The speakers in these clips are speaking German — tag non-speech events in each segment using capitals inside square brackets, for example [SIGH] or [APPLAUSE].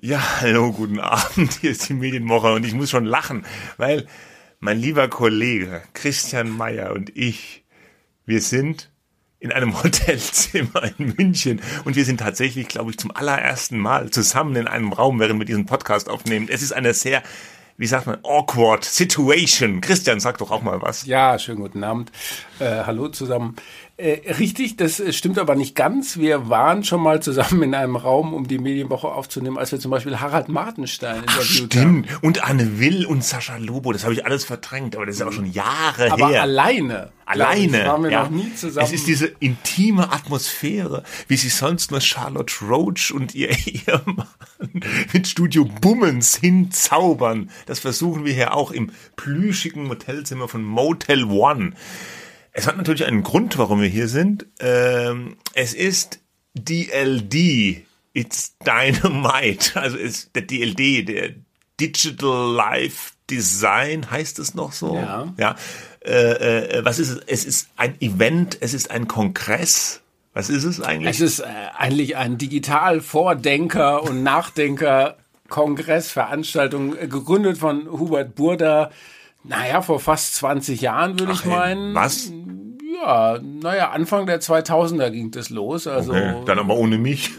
Ja, hallo, guten Abend. Hier ist die Medienwoche und ich muss schon lachen, weil mein lieber Kollege Christian Meyer und ich, wir sind in einem [LAUGHS] Hotelzimmer in München und wir sind tatsächlich, glaube ich, zum allerersten Mal zusammen in einem Raum, während wir diesen Podcast aufnehmen. Es ist eine sehr wie sagt man, awkward situation. Christian, sag doch auch mal was. Ja, schönen guten Abend. Äh, hallo zusammen. Äh, richtig, das äh, stimmt aber nicht ganz. Wir waren schon mal zusammen in einem Raum, um die Medienwoche aufzunehmen, als wir zum Beispiel Harald Martenstein Ach, stimmt. Haben. Und Anne Will und Sascha Lobo, das habe ich alles verdrängt, aber das ist auch schon Jahre aber her. Aber alleine. Alleine. Ich, waren wir ja. noch nie zusammen. Es ist diese intime Atmosphäre, wie sie sonst nur Charlotte Roach und ihr [LAUGHS] Ehemann mit Studio Bummens hinzaubern. Das versuchen wir hier auch im plüschigen Hotelzimmer von Motel One. Es hat natürlich einen Grund, warum wir hier sind. Ähm, es ist DLD. It's Dynamite. [LAUGHS] Also ist der DLD, der Digital Life Design, heißt es noch so? Ja. ja. Äh, äh, was ist es? Es ist ein Event, es ist ein Kongress. Was ist es eigentlich? Es ist äh, eigentlich ein Digital-Vordenker und Nachdenker-Kongressveranstaltung, äh, gegründet von Hubert Burda. Naja, vor fast 20 Jahren würde ich meinen. Was? Ja, naja, Anfang der 2000er ging das los. Also, okay, dann aber ohne mich.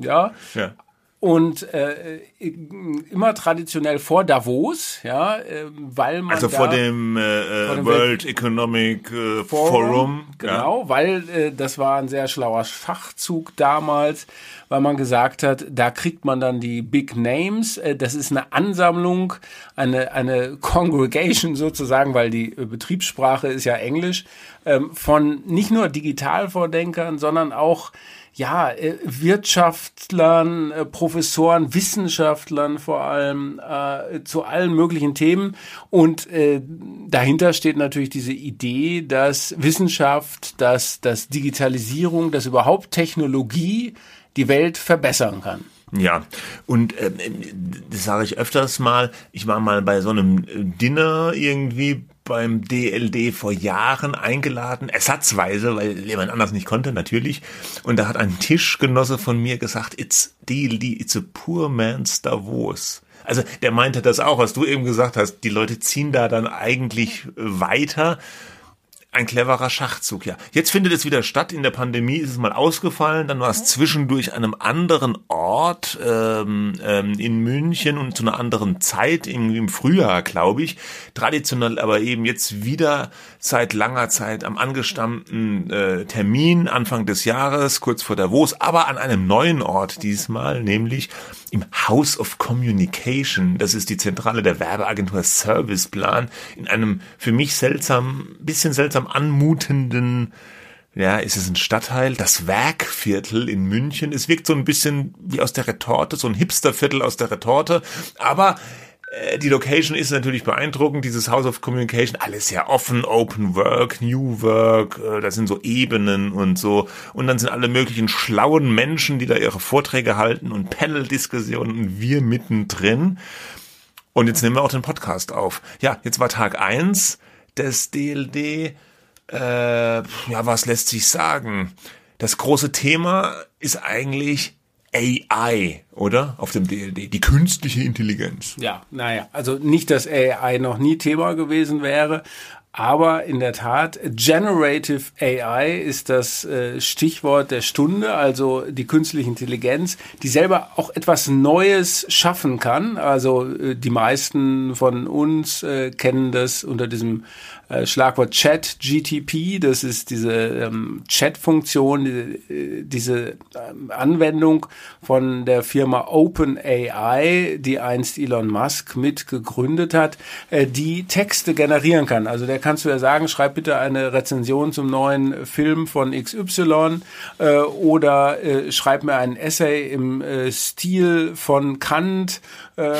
ja. ja. Und äh, immer traditionell vor Davos, ja, äh, weil man also vor dem, äh, vor dem World Welt Economic äh, Forum, Forum, genau, ja. weil äh, das war ein sehr schlauer Schachzug damals, weil man gesagt hat, da kriegt man dann die Big Names. Äh, das ist eine Ansammlung, eine eine Congregation sozusagen, weil die äh, Betriebssprache ist ja Englisch, ähm, von nicht nur Digitalvordenkern, sondern auch ja, äh, Wirtschaftlern, äh, Professoren, Wissenschaftlern vor allem äh, zu allen möglichen Themen. Und äh, dahinter steht natürlich diese Idee, dass Wissenschaft, dass, dass Digitalisierung, dass überhaupt Technologie die Welt verbessern kann. Ja, und ähm, das sage ich öfters mal. Ich war mal bei so einem Dinner irgendwie beim DLD vor Jahren eingeladen, ersatzweise, weil jemand anders nicht konnte, natürlich. Und da hat ein Tischgenosse von mir gesagt, it's DLD, it's a poor man's Davos. Also der meinte das auch, was du eben gesagt hast. Die Leute ziehen da dann eigentlich weiter ein cleverer Schachzug, ja. Jetzt findet es wieder statt. In der Pandemie ist es mal ausgefallen. Dann war es zwischendurch an einem anderen Ort ähm, ähm, in München und zu einer anderen Zeit, irgendwie im Frühjahr, glaube ich. Traditionell aber eben jetzt wieder seit langer Zeit am angestammten äh, Termin Anfang des Jahres, kurz vor Davos, aber an einem neuen Ort diesmal, nämlich im House of Communication. Das ist die Zentrale der Werbeagentur Serviceplan in einem für mich seltsam, bisschen seltsam anmutenden ja, ist es ein Stadtteil, das Werkviertel in München. Es wirkt so ein bisschen wie aus der Retorte, so ein Hipsterviertel aus der Retorte, aber die Location ist natürlich beeindruckend, dieses House of Communication, alles sehr offen, Open Work, New Work, äh, da sind so Ebenen und so. Und dann sind alle möglichen schlauen Menschen, die da ihre Vorträge halten und Panel-Diskussionen und wir mittendrin. Und jetzt nehmen wir auch den Podcast auf. Ja, jetzt war Tag eins des DLD. Äh, ja, was lässt sich sagen? Das große Thema ist eigentlich AI, oder? Auf dem DLD, die künstliche Intelligenz. Ja, naja, also nicht, dass AI noch nie Thema gewesen wäre, aber in der Tat, Generative AI ist das äh, Stichwort der Stunde, also die künstliche Intelligenz, die selber auch etwas Neues schaffen kann. Also äh, die meisten von uns äh, kennen das unter diesem Schlagwort Chat GTP, das ist diese ähm, Chat-Funktion, die, äh, diese ähm, Anwendung von der Firma OpenAI, die einst Elon Musk mit gegründet hat, äh, die Texte generieren kann. Also der kannst du ja sagen, schreib bitte eine Rezension zum neuen Film von XY äh, oder äh, schreib mir ein Essay im äh, Stil von Kant äh,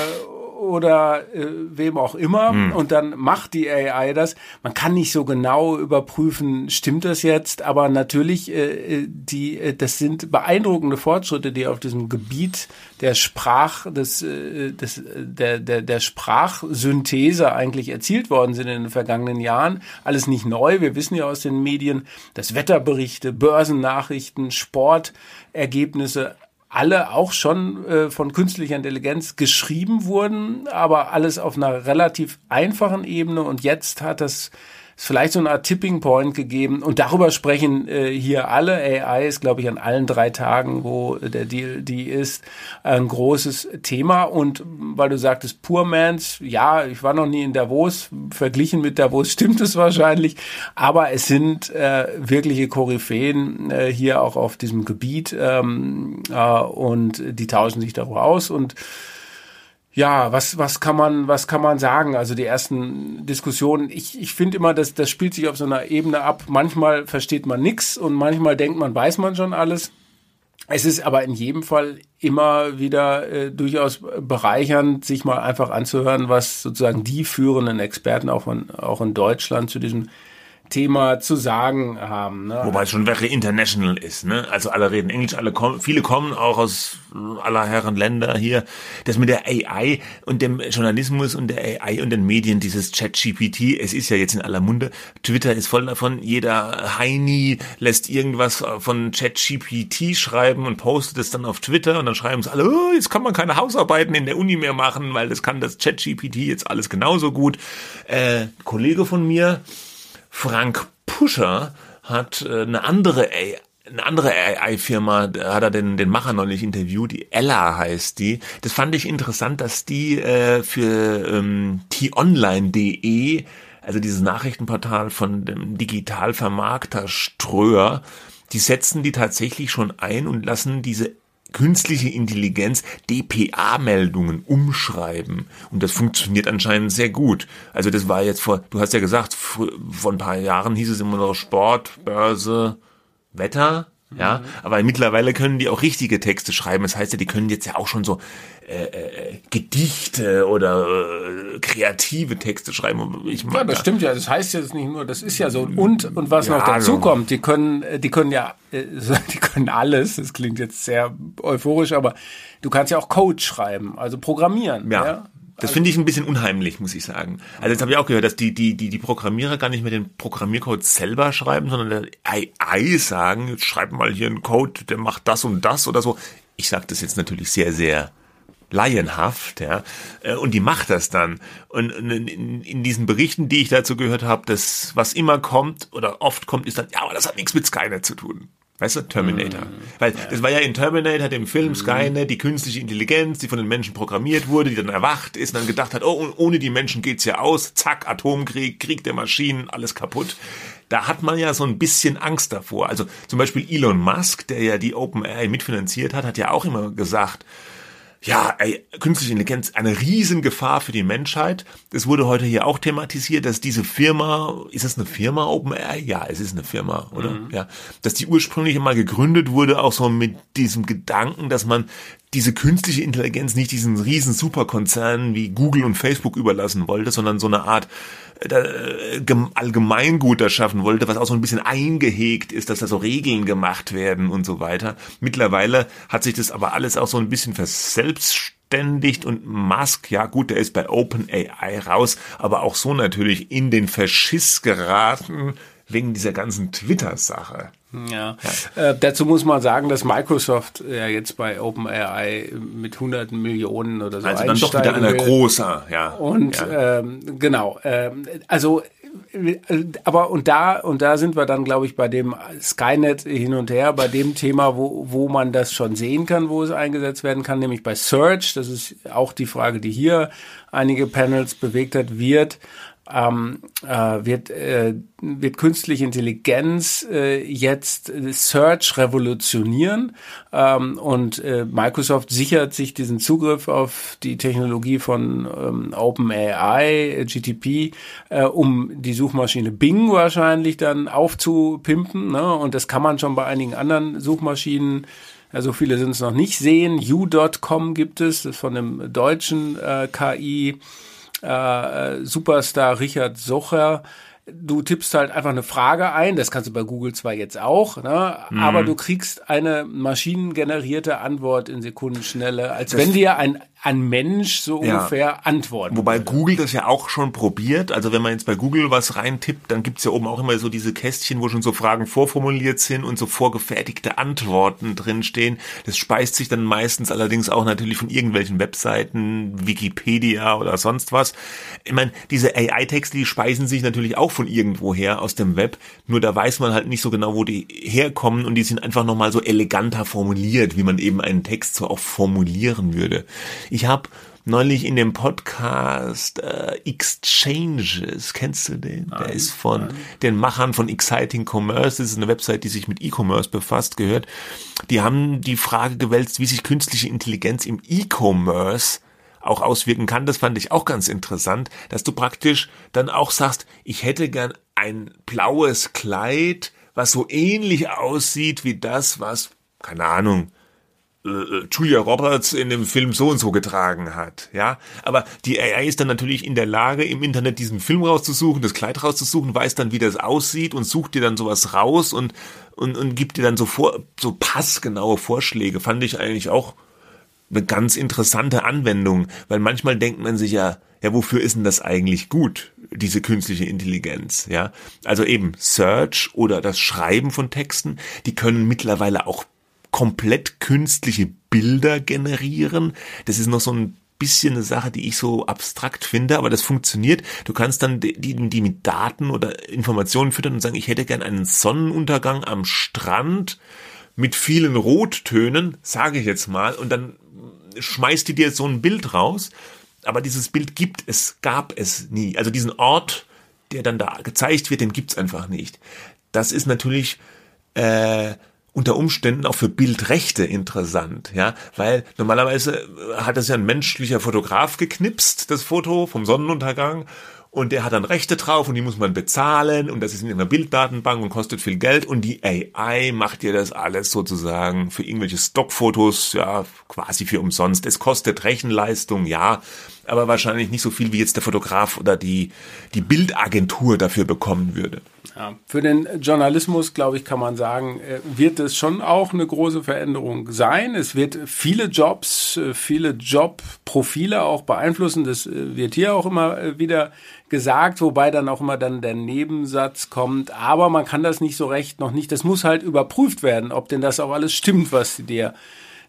oder äh, wem auch immer hm. und dann macht die AI das. Man kann nicht so genau überprüfen, stimmt das jetzt, aber natürlich äh, die äh, das sind beeindruckende Fortschritte, die auf diesem Gebiet der Sprach des, äh, des der, der der Sprachsynthese eigentlich erzielt worden sind in den vergangenen Jahren. Alles nicht neu, wir wissen ja aus den Medien, dass Wetterberichte, Börsennachrichten, Sportergebnisse alle auch schon äh, von künstlicher Intelligenz geschrieben wurden, aber alles auf einer relativ einfachen Ebene. Und jetzt hat das ist vielleicht so eine Art Tipping Point gegeben. Und darüber sprechen äh, hier alle. AI ist, glaube ich, an allen drei Tagen, wo der Deal die ist, ein großes Thema. Und weil du sagtest, Poor Mans, ja, ich war noch nie in Davos. Verglichen mit Davos [LAUGHS] stimmt es wahrscheinlich. Aber es sind äh, wirkliche Koryphäen äh, hier auch auf diesem Gebiet. Ähm, äh, und die tauschen sich darüber aus. Und ja, was, was kann man, was kann man sagen? Also die ersten Diskussionen, ich, ich finde immer, dass das spielt sich auf so einer Ebene ab. Manchmal versteht man nichts und manchmal denkt man, weiß man schon alles. Es ist aber in jedem Fall immer wieder äh, durchaus bereichernd, sich mal einfach anzuhören, was sozusagen die führenden Experten auch, von, auch in Deutschland zu diesem Thema zu sagen haben. Ne? Wobei es schon very international ist. Ne? Also alle reden Englisch, alle kommen, viele kommen auch aus aller Herren Länder hier. Das mit der AI und dem Journalismus und der AI und den Medien, dieses Chat-GPT, es ist ja jetzt in aller Munde. Twitter ist voll davon. Jeder Heini lässt irgendwas von Chat-GPT schreiben und postet es dann auf Twitter und dann schreiben es alle, oh, jetzt kann man keine Hausarbeiten in der Uni mehr machen, weil das kann das Chat-GPT jetzt alles genauso gut. Äh, Kollege von mir, Frank Puscher hat äh, eine andere AI, eine andere AI-Firma, da hat er den, den Macher neulich interviewt, die Ella heißt die. Das fand ich interessant, dass die äh, für ähm, t-online.de, also dieses Nachrichtenportal von dem Digitalvermarkter Ströer, die setzen die tatsächlich schon ein und lassen diese künstliche Intelligenz DPA-Meldungen umschreiben. Und das funktioniert anscheinend sehr gut. Also das war jetzt vor, du hast ja gesagt, vor ein paar Jahren hieß es immer noch Sport, Börse, Wetter. Ja, mhm. aber mittlerweile können die auch richtige Texte schreiben. Das heißt ja, die können jetzt ja auch schon so äh, äh, Gedichte oder äh, kreative Texte schreiben. Ich ja, das stimmt ja. Das heißt jetzt nicht nur, das ist ja so. Und und was ja, noch dazu also. kommt, die können, die können ja, äh, [LAUGHS] die können alles. Das klingt jetzt sehr euphorisch, aber du kannst ja auch Code schreiben, also programmieren. ja? ja? Das finde ich ein bisschen unheimlich, muss ich sagen. Also jetzt habe ich auch gehört, dass die, die, die, die Programmierer gar nicht mehr den Programmiercode selber schreiben, sondern der AI sagen, jetzt schreib mal hier einen Code, der macht das und das oder so. Ich sage das jetzt natürlich sehr, sehr laienhaft, ja, äh, und die macht das dann. Und in, in diesen Berichten, die ich dazu gehört habe, das, was immer kommt oder oft kommt, ist dann, ja, aber das hat nichts mit Skynet zu tun. Weißt du, Terminator. Mhm. Weil ja. das war ja in Terminator, dem Film mhm. Skynet, die künstliche Intelligenz, die von den Menschen programmiert wurde, die dann erwacht ist und dann gedacht hat, oh, ohne die Menschen geht's ja aus, zack, Atomkrieg, Krieg der Maschinen, alles kaputt. Da hat man ja so ein bisschen Angst davor. Also zum Beispiel Elon Musk, der ja die OpenAI mitfinanziert hat, hat ja auch immer gesagt, ja, ey, künstliche Intelligenz eine Riesengefahr für die Menschheit. Es wurde heute hier auch thematisiert, dass diese Firma, ist das eine Firma OpenAI? Ja, es ist eine Firma, oder? Mhm. Ja, dass die ursprünglich mal gegründet wurde, auch so mit diesem Gedanken, dass man diese künstliche Intelligenz nicht diesen riesen Superkonzernen wie Google und Facebook überlassen wollte, sondern so eine Art Allgemeingut erschaffen wollte, was auch so ein bisschen eingehegt ist, dass da so Regeln gemacht werden und so weiter. Mittlerweile hat sich das aber alles auch so ein bisschen verselbstständigt und Musk, ja gut, der ist bei OpenAI raus, aber auch so natürlich in den Verschiss geraten wegen dieser ganzen Twitter-Sache. Ja. ja. Äh, dazu muss man sagen, dass Microsoft ja jetzt bei OpenAI mit hunderten Millionen oder so Also dann doch wieder einer großer, ja. Und ja. Ähm, genau, ähm, also aber und da und da sind wir dann glaube ich bei dem Skynet hin und her bei dem Thema wo wo man das schon sehen kann wo es eingesetzt werden kann nämlich bei Search das ist auch die Frage die hier einige Panels bewegt hat wird ähm, äh, wird, äh, wird künstliche Intelligenz äh, jetzt Search revolutionieren ähm, und äh, Microsoft sichert sich diesen Zugriff auf die Technologie von ähm, OpenAI, GTP, äh, um die Suchmaschine Bing wahrscheinlich dann aufzupimpen. Ne? Und das kann man schon bei einigen anderen Suchmaschinen ja, so viele sind es noch nicht sehen. U.com gibt es, das ist von dem deutschen äh, KI äh, Superstar Richard Socher du tippst halt einfach eine Frage ein, das kannst du bei Google zwar jetzt auch, ne, mhm. aber du kriegst eine maschinengenerierte Antwort in Sekundenschnelle, als das wenn dir ein ein Mensch so ja. ungefähr antworten. Wobei würde. Google das ja auch schon probiert. Also wenn man jetzt bei Google was reintippt, dann gibt's ja oben auch immer so diese Kästchen, wo schon so Fragen vorformuliert sind und so vorgefertigte Antworten drinstehen. Das speist sich dann meistens allerdings auch natürlich von irgendwelchen Webseiten, Wikipedia oder sonst was. Ich meine, diese AI-Texte, die speisen sich natürlich auch von irgendwoher aus dem Web. Nur da weiß man halt nicht so genau, wo die herkommen und die sind einfach nochmal so eleganter formuliert, wie man eben einen Text so auch formulieren würde. Ich habe neulich in dem Podcast äh, Exchanges, kennst du den? Nein, Der ist von nein. den Machern von Exciting Commerce. Das ist eine Website, die sich mit E-Commerce befasst, gehört. Die haben die Frage gewälzt, wie sich künstliche Intelligenz im E-Commerce auch auswirken kann. Das fand ich auch ganz interessant, dass du praktisch dann auch sagst, ich hätte gern ein blaues Kleid, was so ähnlich aussieht wie das, was, keine Ahnung, äh, Julia Roberts in dem Film so und so getragen hat, ja. Aber die AI ist dann natürlich in der Lage, im Internet diesen Film rauszusuchen, das Kleid rauszusuchen, weiß dann, wie das aussieht und sucht dir dann sowas raus und, und, und gibt dir dann so vor, so passgenaue Vorschläge. Fand ich eigentlich auch eine ganz interessante Anwendung, weil manchmal denkt man sich ja, ja, wofür ist denn das eigentlich gut, diese künstliche Intelligenz, ja? Also eben Search oder das Schreiben von Texten, die können mittlerweile auch komplett künstliche Bilder generieren. Das ist noch so ein bisschen eine Sache, die ich so abstrakt finde, aber das funktioniert. Du kannst dann die, die mit Daten oder Informationen füttern und sagen, ich hätte gern einen Sonnenuntergang am Strand mit vielen Rottönen, sage ich jetzt mal, und dann schmeißt die dir so ein Bild raus. Aber dieses Bild gibt es, gab es nie. Also diesen Ort, der dann da gezeigt wird, den gibt's einfach nicht. Das ist natürlich äh, unter Umständen auch für Bildrechte interessant, ja, weil normalerweise hat es ja ein menschlicher Fotograf geknipst, das Foto vom Sonnenuntergang und der hat dann Rechte drauf und die muss man bezahlen und das ist in einer Bilddatenbank und kostet viel Geld und die AI macht dir das alles sozusagen für irgendwelche Stockfotos, ja, quasi für umsonst. Es kostet Rechenleistung, ja, aber wahrscheinlich nicht so viel wie jetzt der Fotograf oder die, die Bildagentur dafür bekommen würde. Ja, für den Journalismus, glaube ich, kann man sagen, äh, wird es schon auch eine große Veränderung sein. Es wird viele Jobs, äh, viele Jobprofile auch beeinflussen. Das äh, wird hier auch immer wieder gesagt, wobei dann auch immer dann der Nebensatz kommt. Aber man kann das nicht so recht noch nicht. Das muss halt überprüft werden, ob denn das auch alles stimmt, was dir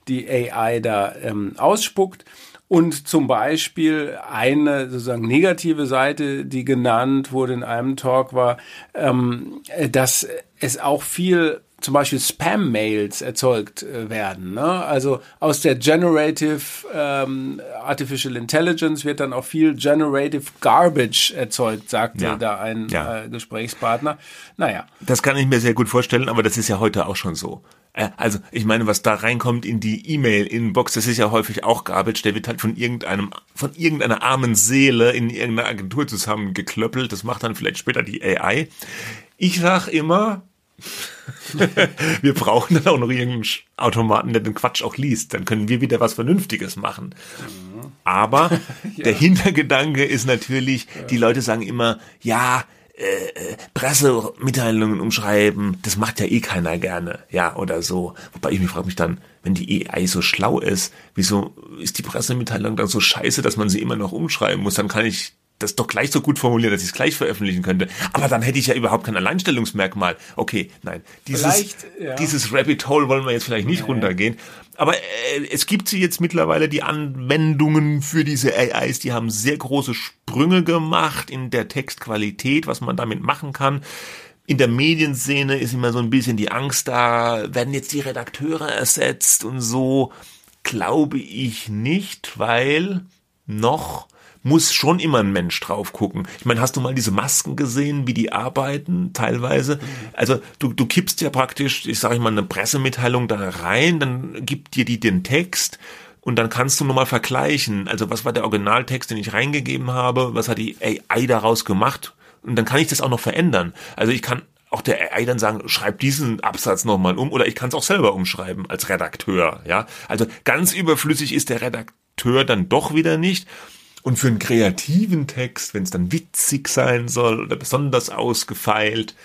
die AI da ähm, ausspuckt. Und zum Beispiel eine sozusagen negative Seite, die genannt wurde in einem Talk, war, ähm, dass es auch viel zum Beispiel Spam-Mails erzeugt äh, werden. Ne? Also aus der Generative ähm, Artificial Intelligence wird dann auch viel Generative Garbage erzeugt, sagte ja. da ein ja. äh, Gesprächspartner. Naja. Das kann ich mir sehr gut vorstellen, aber das ist ja heute auch schon so. Äh, also ich meine, was da reinkommt in die E-Mail-Inbox, das ist ja häufig auch Garbage, der wird halt von irgendeinem, von irgendeiner armen Seele in irgendeiner Agentur zusammengeklöppelt. Das macht dann vielleicht später die AI. Ich sag immer, [LAUGHS] wir brauchen dann auch noch irgendeinen Automaten, der den Quatsch auch liest. Dann können wir wieder was Vernünftiges machen. Aber [LAUGHS] ja. der Hintergedanke ist natürlich, die Leute sagen immer, ja, äh, äh, Pressemitteilungen umschreiben, das macht ja eh keiner gerne, ja, oder so. Wobei ich mich frage mich dann, wenn die AI so schlau ist, wieso ist die Pressemitteilung dann so scheiße, dass man sie immer noch umschreiben muss? Dann kann ich das doch gleich so gut formulieren, dass ich es gleich veröffentlichen könnte. Aber dann hätte ich ja überhaupt kein Alleinstellungsmerkmal. Okay, nein. Dieses, ja. dieses Rabbit Hole wollen wir jetzt vielleicht nicht nee. runtergehen. Aber äh, es gibt sie jetzt mittlerweile, die Anwendungen für diese AIs, die haben sehr große Sprünge gemacht in der Textqualität, was man damit machen kann. In der Medienszene ist immer so ein bisschen die Angst da, werden jetzt die Redakteure ersetzt und so. Glaube ich nicht, weil noch muss schon immer ein Mensch drauf gucken. Ich meine, hast du mal diese Masken gesehen, wie die arbeiten teilweise? Also du, du kippst ja praktisch, ich sage mal, eine Pressemitteilung da rein, dann gibt dir die den Text und dann kannst du nochmal vergleichen. Also was war der Originaltext, den ich reingegeben habe? Was hat die AI daraus gemacht? Und dann kann ich das auch noch verändern. Also ich kann auch der AI dann sagen, schreib diesen Absatz nochmal um oder ich kann es auch selber umschreiben als Redakteur. Ja, also ganz überflüssig ist der Redakteur dann doch wieder nicht. Und für einen kreativen Text, wenn es dann witzig sein soll oder besonders ausgefeilt,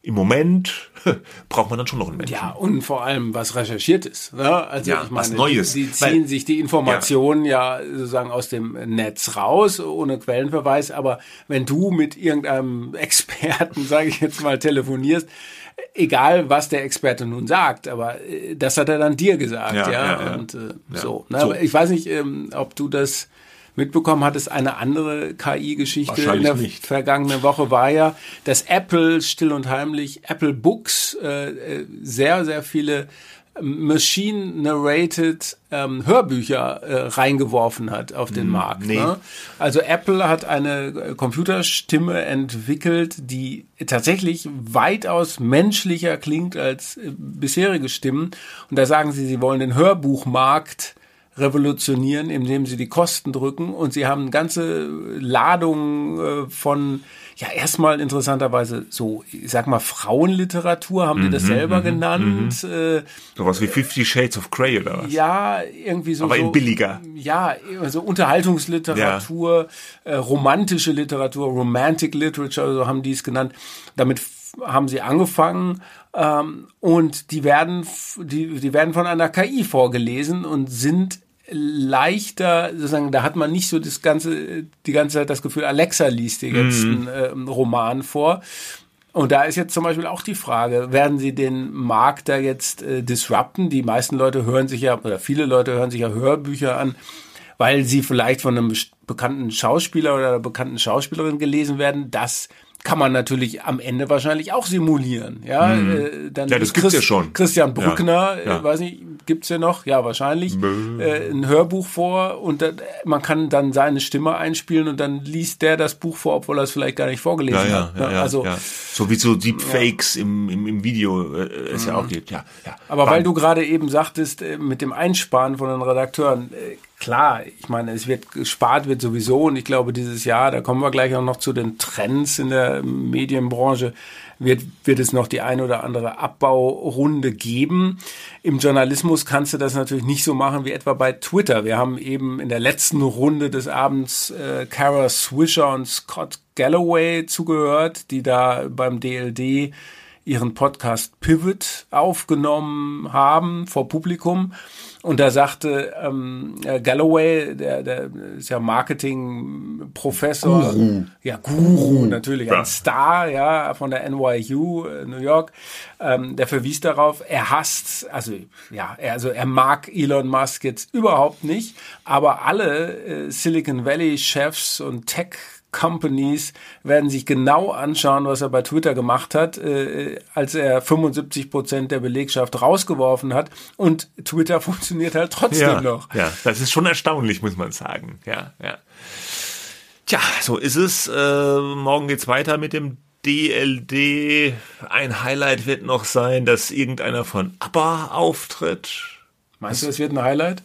im Moment [LAUGHS] braucht man dann schon noch einen Menschen. Ja, und vor allem was recherchiert ist. Ne? Also ja, ich meine, was Neues. Sie ziehen Weil- sich die Informationen ja. sozusagen aus dem Netz raus, ohne Quellenverweis. Aber wenn du mit irgendeinem [LAUGHS] Experten, sage ich jetzt mal, telefonierst, egal was der Experte nun sagt, aber äh, das hat er dann dir gesagt, ja. Ja, ja, ja. Und äh, Ja. so. Ne? So. Ich weiß nicht, ähm, ob du das mitbekommen hattest, eine andere KI-Geschichte in Wahrscheinlich der nicht. vergangenen Woche war ja, dass Apple still und heimlich Apple Books äh, äh, sehr, sehr viele Machine-narrated ähm, Hörbücher äh, reingeworfen hat auf den Markt. nee. Ne? Also Apple hat eine äh, Computerstimme entwickelt, die tatsächlich weitaus menschlicher klingt als äh, bisherige Stimmen. Und da sagen sie, sie wollen den Hörbuchmarkt revolutionieren, indem sie die Kosten drücken. Und sie haben ganze Ladungen äh, von ja erstmal interessanterweise so ich sag mal Frauenliteratur haben die das selber genannt äh, Sowas wie Fifty Shades of Grey oder was? ja irgendwie so Aber in so, billiger. ja also Unterhaltungsliteratur äh, romantische Literatur Romantic Literature so haben die es genannt. Damit haben sie angefangen ähm, und die werden die die werden von einer KI vorgelesen und sind leichter, sozusagen, da hat man nicht so das ganze, die ganze Zeit das Gefühl, Alexa liest dir jetzt einen ähm, Roman vor. Und da ist jetzt zum Beispiel auch die Frage, werden sie den Markt da jetzt äh, disrupten? Die meisten Leute hören sich ja, oder viele Leute hören sich ja Hörbücher an, weil sie vielleicht von einem bekannten Schauspieler oder einer bekannten Schauspielerin gelesen werden. Das kann man natürlich am Ende wahrscheinlich auch simulieren. Ja, äh, dann Mhm. Ja, das liest gibt's ja schon. Christian Brückner, Ja, ja. Äh, weiß nicht, gibt's ja noch? Ja, wahrscheinlich. Äh, ein Hörbuch vor und dann, man kann dann seine Stimme einspielen und dann liest der das Buch vor, obwohl er es vielleicht gar nicht vorgelesen Ja, ja, hat. ja, ne? ja, also, ja. So wie so Deepfakes im, im, im Video äh, es ja auch gibt, ja. ja. Mhm. Aber weil Wahnsinn. du gerade eben sagtest, äh, mit dem Einsparen von den Redakteuren, äh, klar, ich meine, es wird gespart, wird sowieso und ich glaube, dieses Jahr, da kommen wir gleich auch noch zu den Trends in der Medienbranche, wird, wird es noch die eine oder andere Abbaurunde geben. Im Journalismus kannst du das natürlich nicht so machen wie etwa bei Twitter. Wir haben eben in der letzten Runde des Abends äh, Kara Swisher und Scott Galloway zugehört, die da beim DLD ihren Podcast Pivot aufgenommen haben vor Publikum. Und da sagte ähm, äh, Galloway, der, der ist ja Marketing-Professor, Guru. ja Guru natürlich, Ja. ein Star, ja von der NYU äh, New York, ähm, der verwies darauf, er hasst, also ja, er, also er mag Elon Musk jetzt überhaupt nicht, aber alle äh, Silicon Valley Chefs und Tech Companies werden sich genau anschauen, was er bei Twitter gemacht hat, äh, als er 75 Prozent der Belegschaft rausgeworfen hat. Und Twitter [LAUGHS] funktioniert halt trotzdem ja, noch. Ja, das ist schon erstaunlich, muss man sagen. Ja, ja. Tja, so ist es. Äh, morgen geht's weiter mit dem DLD. Ein Highlight wird noch sein, dass irgendeiner von ABBA auftritt. Meinst du, das wird ein Highlight?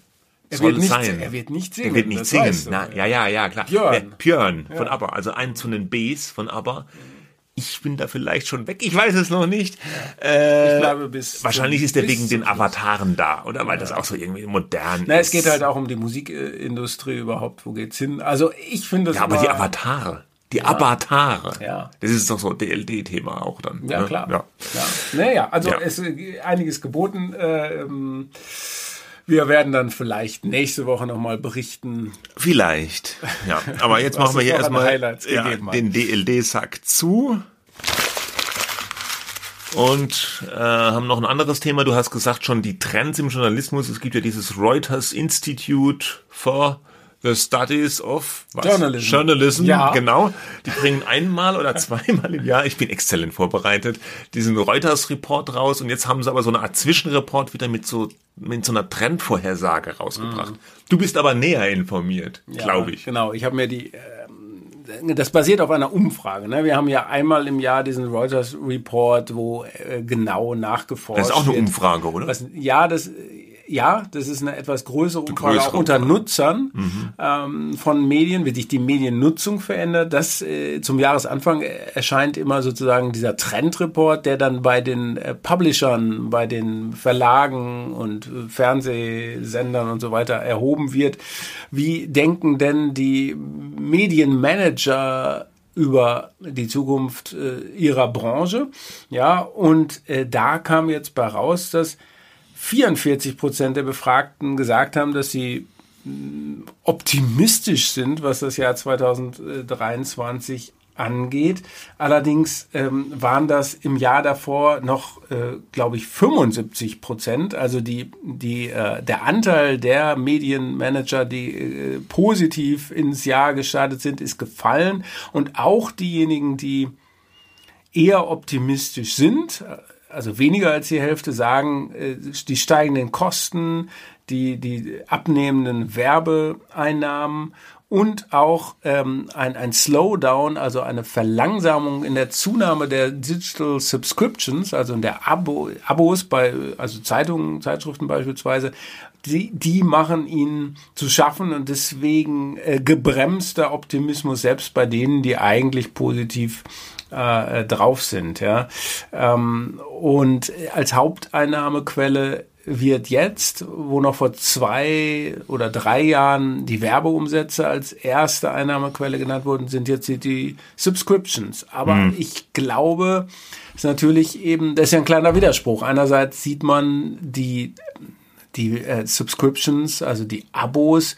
Er Soll wird, nicht, sein. er wird nicht singen. Er wird nicht singen. weißt du. Na, ja, ja, ja, klar. Björn. Björn von ABBA, also einen zu den Bs von ABBA. Ich bin da vielleicht schon weg, ich weiß es noch nicht. Äh, Ich bleibe bis wahrscheinlich ist der bis wegen den Avataren da, oder? Weil das auch so irgendwie modern Na, ist. es geht halt auch um die Musikindustrie überhaupt. Wo geht's hin? Also ich finde das Ja, aber die Avatare. Die Avatare. Ja. Das ist doch so DLD-Thema auch dann. Ja, ne? klar. Ja. Ja. Naja, also Ja. es ist einiges geboten. Ähm, wir werden dann vielleicht nächste Woche nochmal berichten. Vielleicht. Ja, aber jetzt [LAUGHS] machen wir hier erstmal ja, den DLD-Sack zu. Und äh, haben noch ein anderes Thema. Du hast gesagt schon die Trends im Journalismus. Es gibt ja dieses Reuters Institute for the Studies of was? Journalism. Journalism, Ja. genau. Die bringen einmal oder zweimal im Jahr, ich bin exzellent vorbereitet, diesen Reuters-Report raus. Und jetzt haben sie aber so eine Art Zwischenreport wieder mit so mit so einer Trendvorhersage rausgebracht. Du bist aber näher informiert, Ja, glaube ich. Genau, ich habe mir die. ähm, Das basiert auf einer Umfrage. Ne? Wir haben ja einmal im Jahr diesen Reuters Report, wo äh, genau nachgeforscht Das ist auch eine wird. Umfrage, oder? Was, ja, das ja, das ist eine etwas größere Umfrage größere auch unter Umfrage. Nutzern mhm. ähm, von Medien, wie sich die Mediennutzung verändert. Das äh, zum Jahresanfang erscheint immer sozusagen dieser Trendreport, der dann bei den äh, Publishern, bei den Verlagen und äh, Fernsehsendern und so weiter erhoben wird. Wie denken denn die Medienmanager über die Zukunft äh, ihrer Branche. Ja, und äh, da kam jetzt bei raus, dass 44 Prozent der Befragten gesagt haben, dass sie mm, optimistisch sind, was das Jahr 2023 angeht. Allerdings ähm, waren das im Jahr davor noch, äh, glaube ich, 75 Prozent. Also die, die, äh, der Anteil der Medienmanager, die äh, positiv ins Jahr gestartet sind, ist gefallen. Und auch diejenigen, die eher optimistisch sind, also weniger als die Hälfte sagen, äh, die steigenden Kosten, die, die abnehmenden Werbeeinnahmen und auch ähm, ein, ein Slowdown, also eine Verlangsamung in der Zunahme der Digital Subscriptions, also in der Abo, Abos bei also Zeitungen, Zeitschriften beispielsweise, die, die machen ihnen zu schaffen und deswegen äh, gebremster Optimismus selbst bei denen, die eigentlich positiv äh, drauf sind. Ja? Ähm, und als Haupteinnahmequelle wird jetzt, wo noch vor zwei oder drei Jahren die Werbeumsätze als erste Einnahmequelle genannt wurden, sind jetzt die, die Subscriptions. Aber mhm. ich glaube, ist natürlich eben, das ist ja ein kleiner Widerspruch. Einerseits sieht man die, die äh, Subscriptions, also die Abos,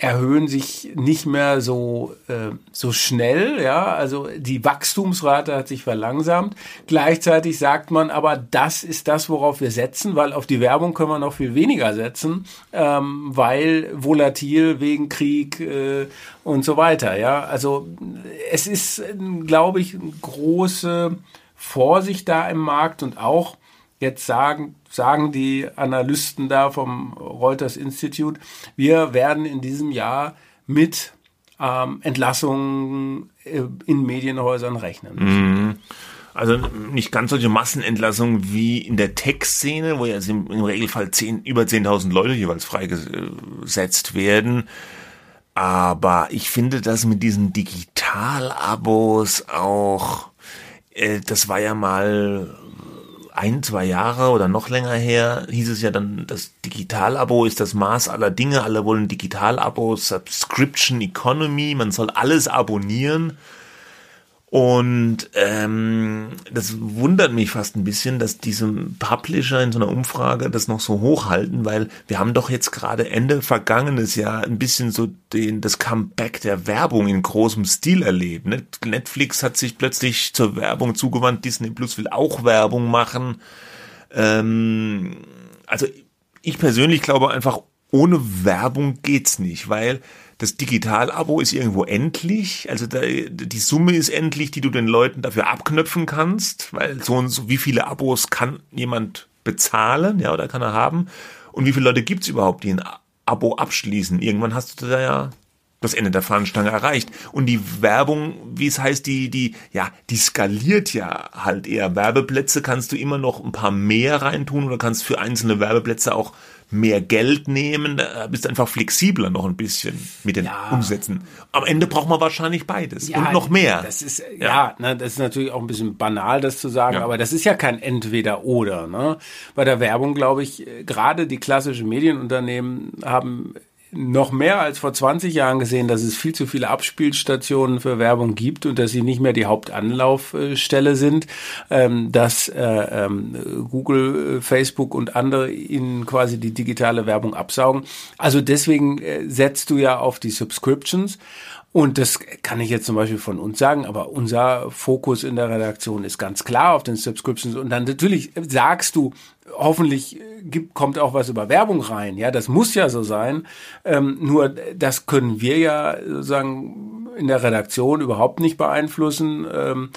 erhöhen sich nicht mehr so, äh, so schnell, ja, also die Wachstumsrate hat sich verlangsamt. Gleichzeitig sagt man aber, das ist das, worauf wir setzen, weil auf die Werbung können wir noch viel weniger setzen, ähm, weil volatil wegen Krieg äh, und so weiter, ja. Also es ist, glaube ich, eine große Vorsicht da im Markt und auch jetzt sagen, sagen die Analysten da vom Reuters Institute, wir werden in diesem Jahr mit ähm, Entlassungen äh, in Medienhäusern rechnen. Mhm. Also nicht ganz solche Massenentlassungen wie in der Tech-Szene, wo ja im, Regelfall 10, über 10.000 Leute jeweils freigesetzt werden. Aber ich finde das mit diesen Digital-Abos auch, äh, das war ja mal ein, zwei Jahre oder noch länger her hieß es ja dann, das Digital-Abo ist das Maß aller Dinge. Alle wollen Digital-Abo, Subscription Economy, man soll alles abonnieren. Und ähm, das wundert mich fast ein bisschen, dass diese Publisher in so einer Umfrage das noch so hochhalten, weil wir haben doch jetzt gerade Ende vergangenes Jahr ein bisschen so den, das Comeback der Werbung in großem Stil erlebt. Ne? Netflix hat sich plötzlich zur Werbung zugewandt, Disney Plus will auch Werbung machen. Ähm, also ich persönlich glaube einfach, ohne Werbung geht's nicht, weil das Digital-Abo ist irgendwo endlich, also da, die Summe ist endlich, die du den Leuten dafür abknöpfen kannst, weil so und so, wie viele Abos kann jemand bezahlen, ja, oder kann er haben und wie viele Leute gibt's überhaupt, die ein Abo abschließen. Irgendwann hast du da ja das Ende der Fahnenstange erreicht. Und die Werbung, wie es heißt, die, die, ja, die skaliert ja halt eher. Werbeplätze kannst du immer noch ein paar mehr reintun oder kannst für einzelne Werbeplätze auch mehr Geld nehmen, da bist du einfach flexibler noch ein bisschen mit den ja. Umsätzen. Am Ende braucht man wahrscheinlich beides ja, und noch mehr. Das ist ja, ja ne, das ist natürlich auch ein bisschen banal, das zu sagen, aber das ist ja kein Entweder-Oder. Ne? Bei der Werbung glaube ich, gerade die klassischen Medienunternehmen haben noch mehr als vor 20 Jahren gesehen, dass es viel zu viele Abspielstationen für Werbung gibt und dass sie nicht mehr die Hauptanlaufstelle sind, ähm, dass äh, ähm, Google, Facebook und andere ihnen quasi die digitale Werbung absaugen. Also deswegen äh, setzt du ja auf die Subscriptions. Und das kann ich jetzt zum Beispiel von uns sagen, aber unser Fokus in der Redaktion ist ganz klar auf den Subscriptions. Und dann natürlich sagst du, hoffentlich gibt, kommt auch was über Werbung rein. Ja, das muss ja so sein. Ähm, nur das können wir ja sozusagen in der Redaktion überhaupt nicht beeinflussen. Ähm,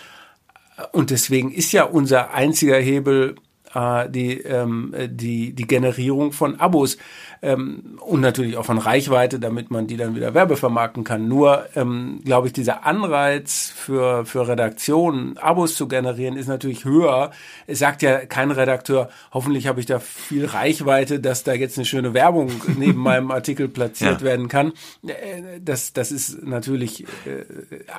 und deswegen ist ja unser einziger Hebel äh, die, ähm, die, die Generierung von Abos ähm, und natürlich auch von Reichweite, damit man die dann wieder werbevermarkten kann. Nur, ähm, glaube ich, dieser Anreiz für, für Redaktionen, Abos zu generieren, ist natürlich höher. Es sagt ja kein Redakteur, hoffentlich habe ich da viel Reichweite, dass da jetzt eine schöne Werbung neben [LAUGHS] meinem Artikel platziert ja. werden kann. Äh, das, das ist natürlich äh,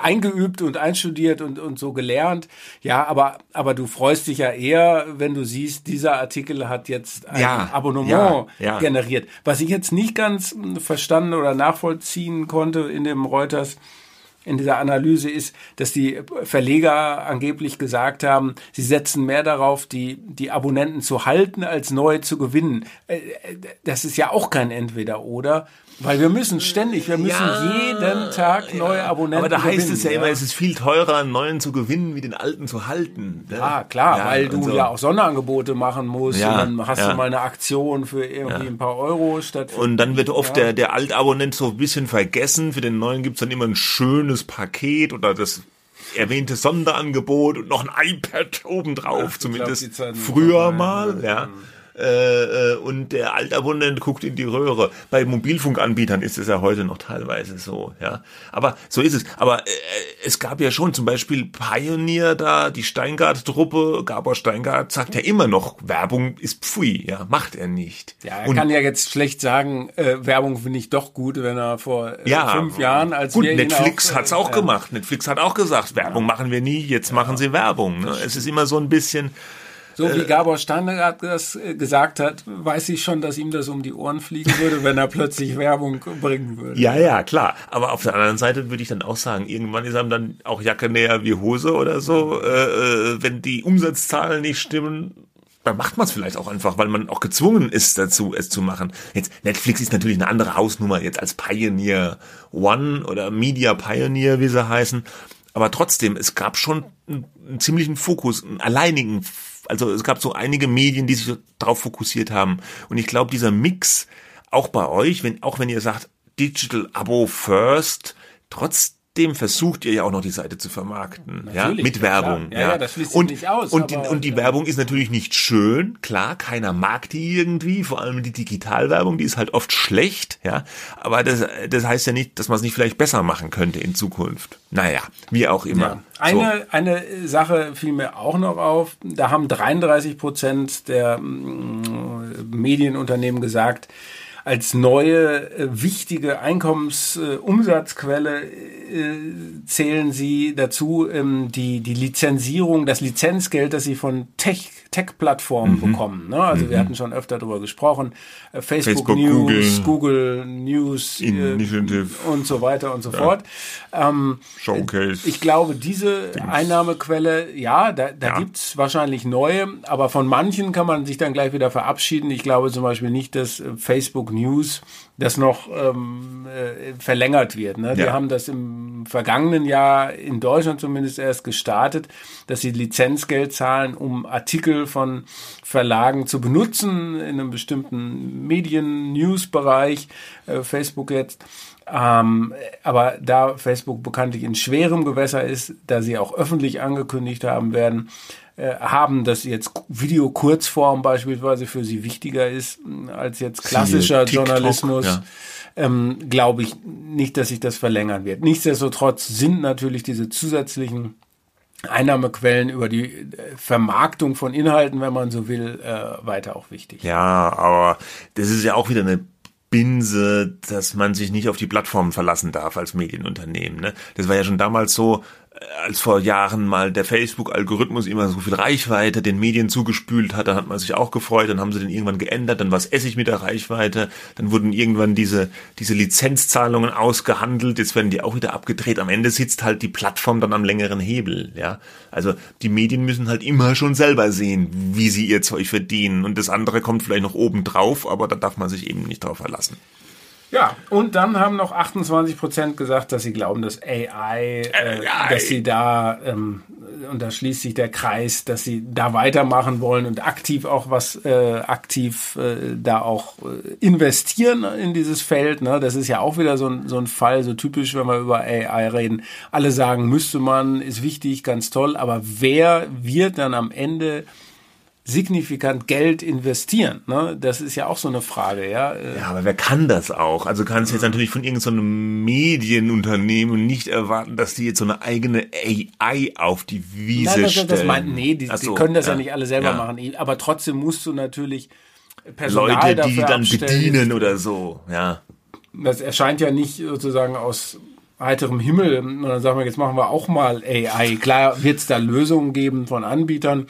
eingeübt und einstudiert und, und so gelernt. Ja, aber, aber du freust dich ja eher, wenn du siehst, dieser Artikel hat jetzt ein ja, Abonnement ja, ja. generiert. Was ich jetzt nicht ganz verstanden oder nachvollziehen konnte in dem Reuters in dieser Analyse ist, dass die Verleger angeblich gesagt haben, sie setzen mehr darauf, die, die Abonnenten zu halten, als neu zu gewinnen. Äh, äh, das ist ja auch kein Entweder-Oder, weil wir müssen ständig, wir müssen ja, jeden Tag neue ja. Abonnenten Aber da heißt gewinnen, es ja, ja, immer, es ist viel teurer, einen neuen zu gewinnen, wie den alten zu halten. Ne? Ja, klar, weil du so. ja auch Sonderangebote machen musst und dann hast du mal eine Aktion für irgendwie ein paar Euro statt. Und dann wird oft der, der Altabonnent so ein bisschen vergessen. Für den neuen gibt's dann immer ein schönes Paket oder das erwähnte Sonderangebot und noch ein iPad obendrauf, zumindest glaub, früher mal, ja. Mhm äh, äh, und der Altabonnent guckt in die Röhre. Bei Mobilfunkanbietern ist es ja heute noch teilweise so, ja. Aber so ist es. Aber äh, es gab ja schon zum Beispiel Pioneer da, die Steingart-Truppe, Gabor Steingart sagt ja immer noch, Werbung ist pfui, ja, macht er nicht. Ja, er und, kann ja jetzt schlecht sagen, äh, Werbung finde ich doch gut, wenn er vor äh, ja, fünf Jahren als gut, Netflix auch, hat's auch äh, gemacht. Netflix hat auch gesagt, Werbung machen wir nie, jetzt machen sie Werbung. Ne? Es ist immer so ein bisschen so wie äh, Gabor Standard das äh, gesagt hat, weiß ich schon, dass ihm das um die Ohren fliegen würde, wenn er plötzlich [LAUGHS] Werbung bringen würde. Ja, ja, klar. Aber auf der anderen Seite würde ich dann auch sagen, irgendwann ist einem dann auch Jacke näher wie Hose oder so. Äh, äh wenn die Umsatzzahlen nicht stimmen, dann macht man es vielleicht auch einfach, weil man auch gezwungen ist dazu, es zu machen. Jetzt Netflix ist natürlich eine andere Hausnummer jetzt als Pioneer One oder Media Pioneer, wie sie heißen. Aber trotzdem, es gab schon einen, einen ziemlichen Fokus, einen alleinigen also es gab so einige Medien, die sich darauf fokussiert haben. Und ich glaube, dieser Mix, auch bei euch, wenn, auch wenn ihr sagt, Digital Abo First, trotzdem trotzdem versucht ihr ja auch noch die Seite zu vermarkten, natürlich, ja, mit Werbung, ja, ja. ja das schließt und, nicht aus. Und die, und die Werbung ist natürlich nicht schön, klar, keiner mag die irgendwie, vor allem die Digitalwerbung, die ist halt oft schlecht, ja, aber das, das heißt ja nicht, dass man es nicht vielleicht besser machen könnte in Zukunft. Naja, wie auch immer. Ja. Eine, so. eine Sache fiel mir auch noch auf, da haben 33 Prozent der mm, Medienunternehmen gesagt, als neue äh, wichtige Einkommensumsatzquelle äh, zählen sie dazu ähm, die, die Lizenzierung, das Lizenzgeld, das sie von Tech Tech-Plattformen mhm. bekommen. Ne? Also mhm. wir hatten schon öfter darüber gesprochen. Äh, Facebook, Facebook, News, Google, Google News äh, und so weiter und so ja. fort. Ähm, Showcase. Ich glaube, diese Dings. Einnahmequelle, ja, da, da ja. gibt's wahrscheinlich neue, aber von manchen kann man sich dann gleich wieder verabschieden. Ich glaube zum Beispiel nicht, dass äh, Facebook News das noch ähm, äh, verlängert wird. Ne? Ja. Die haben das im vergangenen Jahr in Deutschland zumindest erst gestartet, dass sie Lizenzgeld zahlen, um Artikel von Verlagen zu benutzen in einem bestimmten Medien-News-Bereich, äh, Facebook jetzt. Ähm, aber da Facebook bekanntlich in schwerem Gewässer ist, da sie auch öffentlich angekündigt haben werden, äh, haben, dass jetzt Video-Kurzform beispielsweise für sie wichtiger ist hm, als jetzt klassischer TikTok, Journalismus. Ja. Ähm, glaube ich nicht, dass sich das verlängern wird. Nichtsdestotrotz sind natürlich diese zusätzlichen Einnahmequellen über die äh, Vermarktung von Inhalten, wenn man so will, äh, weiter auch wichtig. Ja, aber das ist ja auch wieder eine Binse, dass man sich nicht auf die Plattformen verlassen darf als Medienunternehmen. Ne? Das war ja schon damals so, als vor Jahren mal der Facebook-Algorithmus immer so viel Reichweite den Medien zugespült hat, dann hat man sich auch gefreut, dann haben sie den irgendwann geändert, dann was esse ich mit der Reichweite, dann wurden irgendwann diese, diese Lizenzzahlungen ausgehandelt, jetzt werden die auch wieder abgedreht, am Ende sitzt halt die Plattform dann am längeren Hebel, ja. Also die Medien müssen halt immer schon selber sehen, wie sie ihr Zeug verdienen und das andere kommt vielleicht noch oben drauf, aber da darf man sich eben nicht drauf verlassen. Ja, und dann haben noch 28 Prozent gesagt, dass sie glauben, dass AI, äh, dass sie da, ähm, und da schließt sich der Kreis, dass sie da weitermachen wollen und aktiv auch was, äh, aktiv äh, da auch äh, investieren in dieses Feld. Ne? Das ist ja auch wieder so ein, so ein Fall, so typisch, wenn wir über AI reden. Alle sagen, müsste man, ist wichtig, ganz toll, aber wer wird dann am Ende signifikant Geld investieren? Ne? Das ist ja auch so eine Frage, ja. Ja, aber wer kann das auch? Also kannst du jetzt natürlich von irgendeinem so Medienunternehmen nicht erwarten, dass die jetzt so eine eigene AI auf die Wiese Nein, das, stellen. das meint, nee, die, Ach die so, können das ja, ja. nicht alle selber Ja. machen. Aber trotzdem musst du natürlich Personal Leute, die dann abstellen. bedienen oder so, ja. Das erscheint ja nicht sozusagen aus heiterem Himmel. Und dann sagen wir, jetzt machen wir auch mal AI. Klar wird es da Lösungen geben von Anbietern.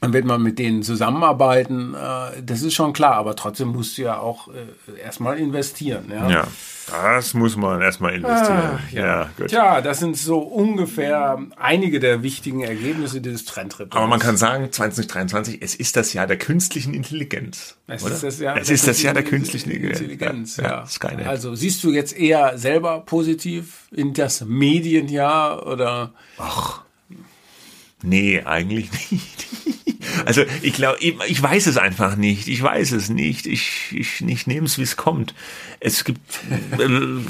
Dann wird man mit denen zusammenarbeiten. Äh, Das ist schon klar, aber trotzdem musst du ja auch äh, erstmal investieren. Ja? Ja, das muss man erstmal investieren. Ah, ja. gut. Tja, das sind so ungefähr einige der wichtigen Ergebnisse dieses Trendreports. Aber man kann sagen, 2023, es ist das Jahr der künstlichen Intelligenz. Es oder? ist das Jahr, es ist das Jahr der künstlichen Intelligenz. Ja, ja. Skynet. Also siehst du jetzt eher selber positiv in das Medienjahr oder? Nee, eigentlich nicht. [LAUGHS] Also ich glaube, ich, ich weiß es einfach nicht. Ich weiß es nicht. Ich, ich, ich nehme es, wie es kommt. Es gibt. Äh,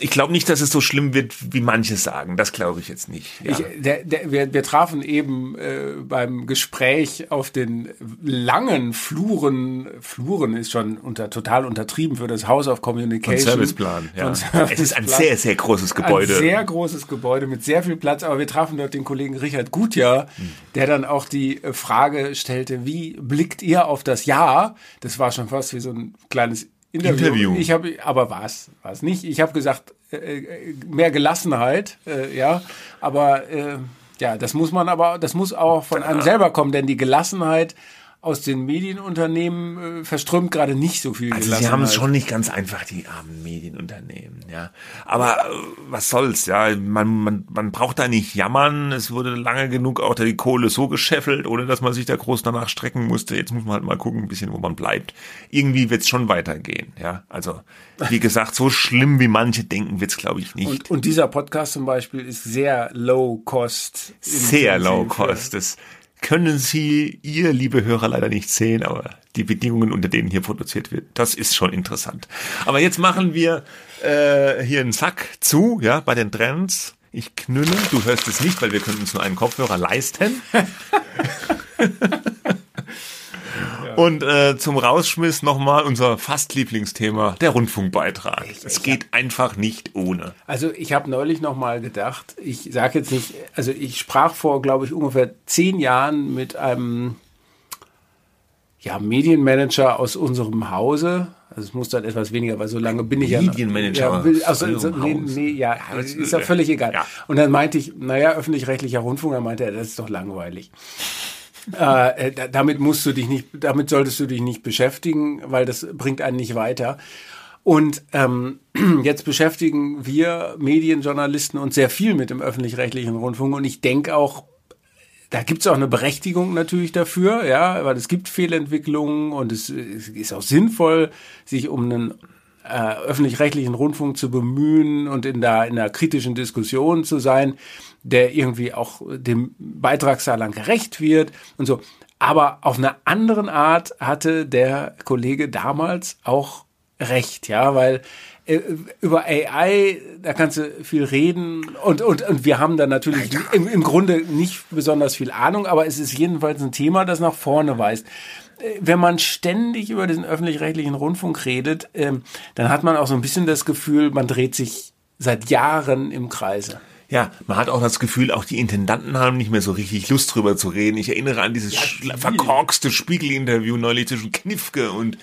ich glaube nicht, dass es so schlimm wird, wie manche sagen. Das glaube ich jetzt nicht. Ja. Ich, der, der, wir, wir trafen eben äh, beim Gespräch auf den langen Fluren. Fluren ist schon unter, total untertrieben für das House of Communication. Von Serviceplan. Ja. Von Es ist ein Serviceplan. sehr, sehr großes Gebäude. Ein sehr großes Gebäude mit sehr viel Platz, aber wir trafen dort den Kollegen Richard Gutjahr, der dann auch die äh, Frage stellte, wie blickt ihr auf das Jahr? Das war schon fast wie so ein kleines Interview. Interview. Ich habe, aber war es, war es nicht. Ich habe gesagt, äh, äh, mehr Gelassenheit, äh, ja, aber äh, ja, das muss man aber, das muss auch von einem selber kommen, denn die Gelassenheit aus den Medienunternehmen äh, verströmt gerade nicht so viel Also sie haben es schon nicht ganz einfach, die armen Medienunternehmen, ja. Aber äh, was soll's, ja. Man, man, man braucht da nicht jammern. Es wurde lange genug auch die Kohle so gescheffelt, ohne dass man sich da groß danach strecken musste. Jetzt muss man halt mal gucken, ein bisschen, wo man bleibt. Irgendwie wird's schon weitergehen, ja. Also, wie gesagt, so schlimm wie manche denken, wird's, glaube ich, nicht. Und, und dieser Podcast zum Beispiel ist sehr low cost. Sehr low cost. Das können Sie, ihr, liebe Hörer, leider nicht sehen, aber die Bedingungen, unter denen hier produziert wird, das ist schon interessant. Aber jetzt machen wir äh, hier einen Sack zu, ja, bei den Trends. Ich knülle, du hörst es nicht, weil wir können uns nur einen Kopfhörer leisten. [LAUGHS] Und äh, zum Rausschmiss nochmal unser fast Lieblingsthema, der Rundfunkbeitrag. Es geht einfach nicht ohne. Also ich habe neulich noch mal gedacht, ich sage jetzt nicht, also ich sprach vor, glaube ich, ungefähr zehn Jahren mit einem ja, Medienmanager aus unserem Hause. Also es muss dann etwas weniger, weil so lange bin ich Medienmanager ja. will- aus Also, nee, nee, ja, ist, ist- ja völlig egal. ja. Und dann meinte ich, naja, öffentlich-rechtlicher Rundfunk, dann meinte er, das ist doch langweilig. Äh, äh, da- damit musst du dich nicht, damit solltest du dich nicht beschäftigen, weil das bringt einen nicht weiter. Und ähm, [CLEARS THROAT] jetzt beschäftigen wir Medienjournalisten uns sehr viel mit dem öffentlich-rechtlichen Rundfunk und ich denke auch, da gibt es auch eine Berechtigung natürlich dafür, ja, weil es gibt Fehlentwicklungen und es, es ist auch sinnvoll, sich um einen äh, öffentlich-rechtlichen Rundfunk zu bemühen und in der in einer kritischen Diskussion zu sein, der irgendwie auch dem Beitragszahlern gerecht wird und so. Aber auf einer anderen Art hatte der Kollege damals auch recht, ja, weil äh, über AI, da kannst du viel reden und, und, und wir haben da natürlich im, im Grunde nicht besonders viel Ahnung, aber es ist jedenfalls ein Thema, das nach vorne weist. Äh, Wenn man ständig über diesen öffentlich-rechtlichen Rundfunk redet, ähm, dann hat man auch so ein bisschen das Gefühl, man dreht sich seit Jahren im Kreise. Ja, man hat auch das Gefühl, auch die Intendanten haben nicht mehr so richtig Lust drüber zu reden. Ich erinnere an dieses sch- verkorkste Spiegel-Interview neulich zwischen Knifke und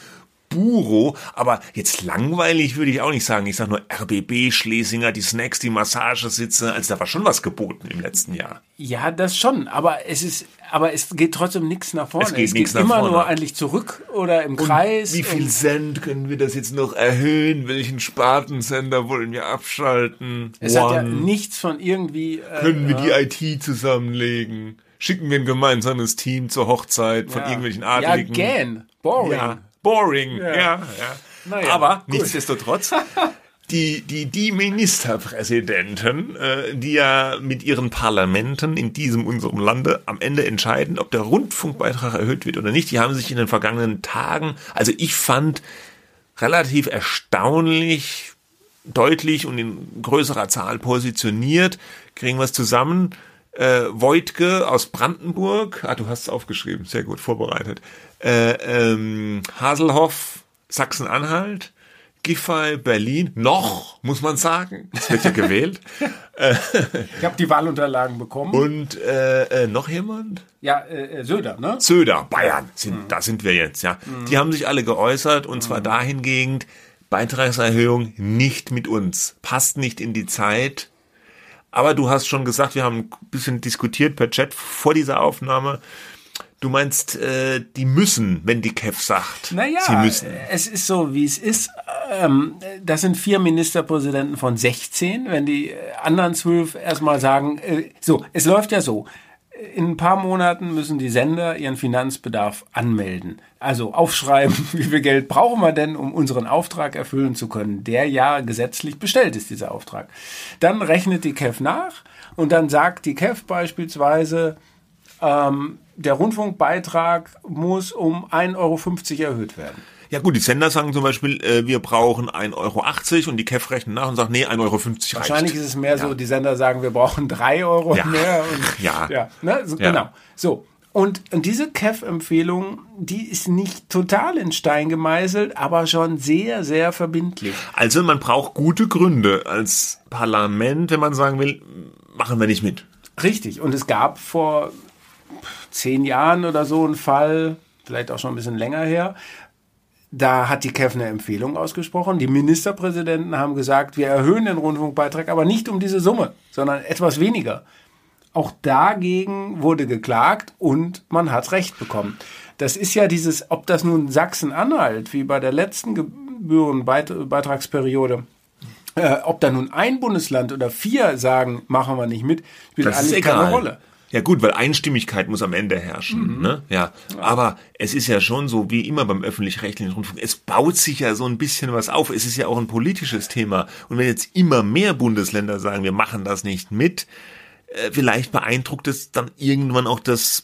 Buro, aber jetzt langweilig würde ich auch nicht sagen. Ich sage nur RBB, Schlesinger, die Snacks, die Massagesitze. Also da war schon was geboten im letzten Jahr. Ja, das schon, aber es ist, aber es geht trotzdem nichts nach vorne. Es geht nichts nach immer vorne. nur eigentlich zurück oder im Kreis. Wie viel und- Cent können wir das jetzt noch erhöhen? Welchen Spartensender wollen wir abschalten? Es hat ja One. nichts von irgendwie. Äh, Können wir die IT zusammenlegen? Schicken wir ein gemeinsames Team zur Hochzeit von ja. irgendwelchen Ja, Adligen? gern. Boring. Ja, boring. Ja, ja. Naja, Aber gut. nichtsdestotrotz, [LAUGHS] die, die, die Ministerpräsidenten, äh, die ja mit ihren Parlamenten in diesem unserem Lande am Ende entscheiden, ob der Rundfunkbeitrag erhöht wird oder nicht, die haben sich in den vergangenen Tagen, also ich fand relativ erstaunlich deutlich und in größerer Zahl positioniert, kriegen wir es zusammen. Äh, Voigtke aus Brandenburg, ah, du hast es aufgeschrieben, sehr gut vorbereitet. Äh, ähm, Haselhoff, Sachsen-Anhalt, Giffey, Berlin, noch, muss man sagen. Es wird ja gewählt. [LAUGHS] Ich habe die Wahlunterlagen bekommen. Und äh, äh, noch jemand? ja, äh, äh, Söder, ne? Söder, Bayern, sind, da sind wir jetzt, ja. Die haben sich alle geäußert und zwar dahingehend, Beitragserhöhung nicht mit uns, passt nicht in die Zeit. Aber du hast schon gesagt, wir haben ein bisschen diskutiert per Chat vor dieser Aufnahme. Du meinst, äh, die müssen, wenn die KEF sagt, Naja, sie müssen. es ist so, wie es ist. Ähm, das sind vier Ministerpräsidenten von 16. Wenn die anderen zwölf erstmal sagen, äh, so, es läuft ja so. In ein paar Monaten müssen die Sender ihren Finanzbedarf anmelden. Also aufschreiben, [LAUGHS] wie viel Geld brauchen wir denn, um unseren Auftrag erfüllen zu können, der ja gesetzlich bestellt ist, dieser Auftrag. Dann rechnet die KEF nach und dann sagt die KEF beispielsweise, ähm, der Rundfunkbeitrag muss um 1,50 Euro erhöht werden. Ja gut, die Sender sagen zum Beispiel, äh, wir brauchen 1,80 Euro und die KEF rechnet nach und sagt, nee, 1,50 Euro reicht. Wahrscheinlich ist es mehr so, die Sender sagen, wir brauchen 3 Euro Ja. mehr. [LAUGHS] Und, Ja. ja ne? so, Ja. Genau. So. Und, und diese KEF-Empfehlung, die ist nicht total in Stein gemeißelt, aber schon sehr, sehr verbindlich. Also man braucht gute Gründe als Parlament, wenn man sagen will, machen wir nicht mit. Richtig. Und es gab vor zehn Jahren oder so einen Fall, vielleicht auch schon ein bisschen länger her, da hat die KEF eine Empfehlung ausgesprochen. Die Ministerpräsidenten haben gesagt, wir erhöhen den Rundfunkbeitrag, aber nicht um diese Summe, sondern etwas weniger. Auch dagegen wurde geklagt und man hat Recht bekommen. Das ist ja dieses, ob das nun Sachsen-Anhalt, wie bei der letzten Gebührenbeitragsperiode, äh, ob da nun ein Bundesland oder vier sagen, machen wir nicht mit, spielt Das eigentlich egal. keine Rolle. Ja gut, weil Einstimmigkeit muss am Ende herrschen. Ne? Ja. Aber es ist ja schon so, wie immer beim öffentlich-rechtlichen Rundfunk, es baut sich ja so ein bisschen was auf. Es ist ja auch ein politisches Thema. Und wenn jetzt immer mehr Bundesländer sagen, wir machen das nicht mit, äh, vielleicht beeindruckt es dann irgendwann auch das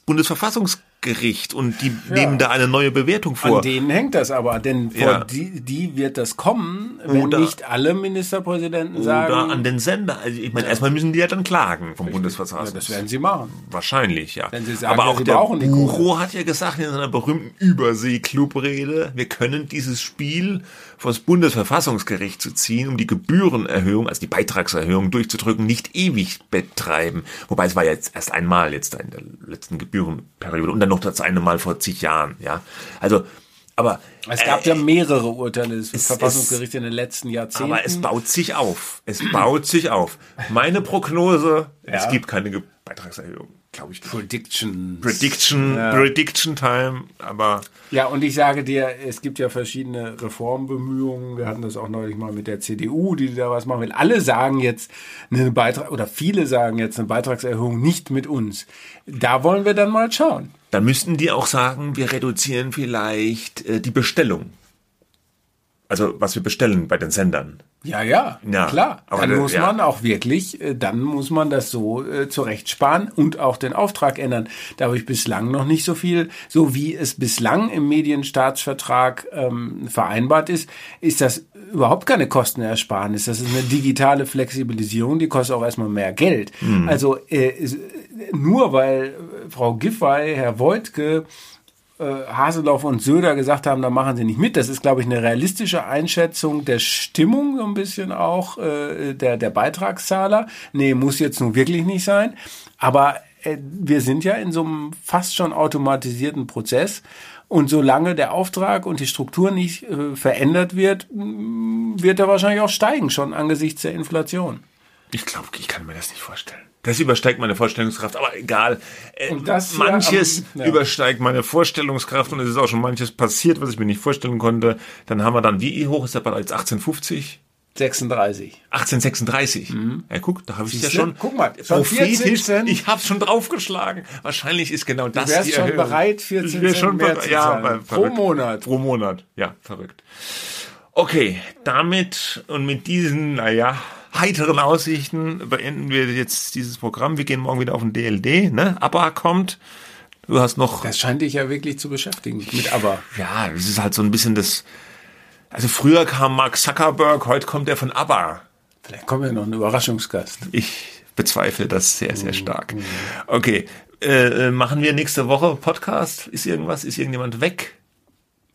Bundesverfassungsgericht und die nehmen da eine neue Bewertung vor. An denen hängt das aber, denn vor Ja. die, die wird das kommen, wenn Oder- nicht alle Ministerpräsidenten Oder sagen, an den Sender. Also ich meine, erstmal müssen die ja dann klagen vom ja, Bundesverfassungsgericht. das werden sie machen. Wahrscheinlich, ja. Wenn Sie sagen, Aber ja, auch Sie der Bucho hat ja gesagt in seiner berühmten Übersee-Club-Rede, wir können dieses Spiel vor das Bundesverfassungsgericht zu ziehen, um die Gebührenerhöhung, also die Beitragserhöhung durchzudrücken, nicht ewig betreiben. Wobei es war jetzt erst einmal jetzt da in der letzten Gebührenperiode und dann noch das eine Mal vor zig Jahren, ja. Also, aber Es gab äh, ja mehrere Urteile des es- Verfassungsgerichts in den letzten Jahrzehnten. aber es baut sich auf. Es baut sich auf. Meine Prognose, Ja. es gibt keine Beitragserhöhung, glaube ich. nicht. Predictions. Prediction, Ja. Prediction Time, aber Ja, und ich sage dir, es gibt ja verschiedene Reformbemühungen. Wir hatten das auch neulich mal mit der CDU, die da was machen will. Alle sagen jetzt eine Beitrag oder viele sagen jetzt eine Beitragserhöhung nicht mit uns. Da wollen wir dann mal schauen. Dann müssten die auch sagen, wir reduzieren vielleicht äh, die Bestellung. Also was wir bestellen bei den Sendern. Ja, ja, Ja, klar. aber Dann muss ja. man auch wirklich, äh, dann muss man das so äh, zurechtsparen und auch den Auftrag ändern. Da habe ich bislang noch nicht so viel, so wie es bislang im Medienstaatsvertrag ähm, vereinbart ist, ist das überhaupt keine Kostenersparnis. Das ist eine digitale Flexibilisierung, die kostet auch erstmal mehr Geld. Mhm. Also äh, nur weil äh, Frau Giffey, Herr Voigtke, äh, Haseloff und Söder gesagt haben, da machen sie nicht mit. Das ist, glaube ich, eine realistische Einschätzung der Stimmung, so ein bisschen auch äh, der, der Beitragszahler. Nee, muss jetzt nun wirklich nicht sein. Aber äh, wir sind ja in so einem fast schon automatisierten Prozess. Und solange der Auftrag und die Struktur nicht äh, verändert wird, mh, wird er wahrscheinlich auch steigen, schon angesichts der Inflation. Ich glaube, ich kann mir das nicht vorstellen. Das übersteigt meine Vorstellungskraft, aber egal. Äh, das manches am- ja. übersteigt meine Vorstellungskraft und es ist auch schon manches passiert, was ich mir nicht vorstellen konnte. Dann haben wir dann, wie hoch ist der Ball jetzt? 1850? 36. 1836. Ja, guck, da habe ich ja Mhm. Schon Guck mal, schon 14 prophetisch, ich habe schon draufgeschlagen. Wahrscheinlich ist genau das wärst die schon Erhöhung. bereit, 14 Ich wär Cent schon mehr zu ja, zahlen. Pro verrückt. Monat. Pro Monat, ja, verrückt. Okay, damit und mit diesen, naja, heiteren Aussichten beenden wir jetzt dieses Programm. Wir gehen morgen wieder auf den DLD, ne? ABBA kommt. Du hast noch Das scheint dich ja wirklich zu beschäftigen mit aber. ja, es ist halt so ein bisschen das. Also früher kam Mark Zuckerberg, heute kommt er von ABBA. Vielleicht kommt ja noch ein Überraschungsgast. Ich bezweifle das sehr, sehr stark. Okay, äh, machen wir nächste Woche Podcast? Ist irgendwas? Ist irgendjemand weg?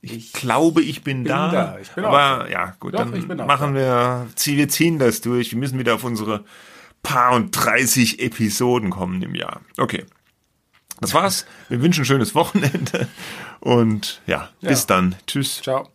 Ich, ich glaube, ich bin, bin da. da. Ich bin aber auch. ja, gut, Doch, dann machen wir, wir ziehen das durch. Wir müssen wieder auf unsere paar und 30 Episoden kommen im Jahr. Okay. Das war's. Wir wünschen ein schönes Wochenende und ja, ja. bis dann. Tschüss. Ciao.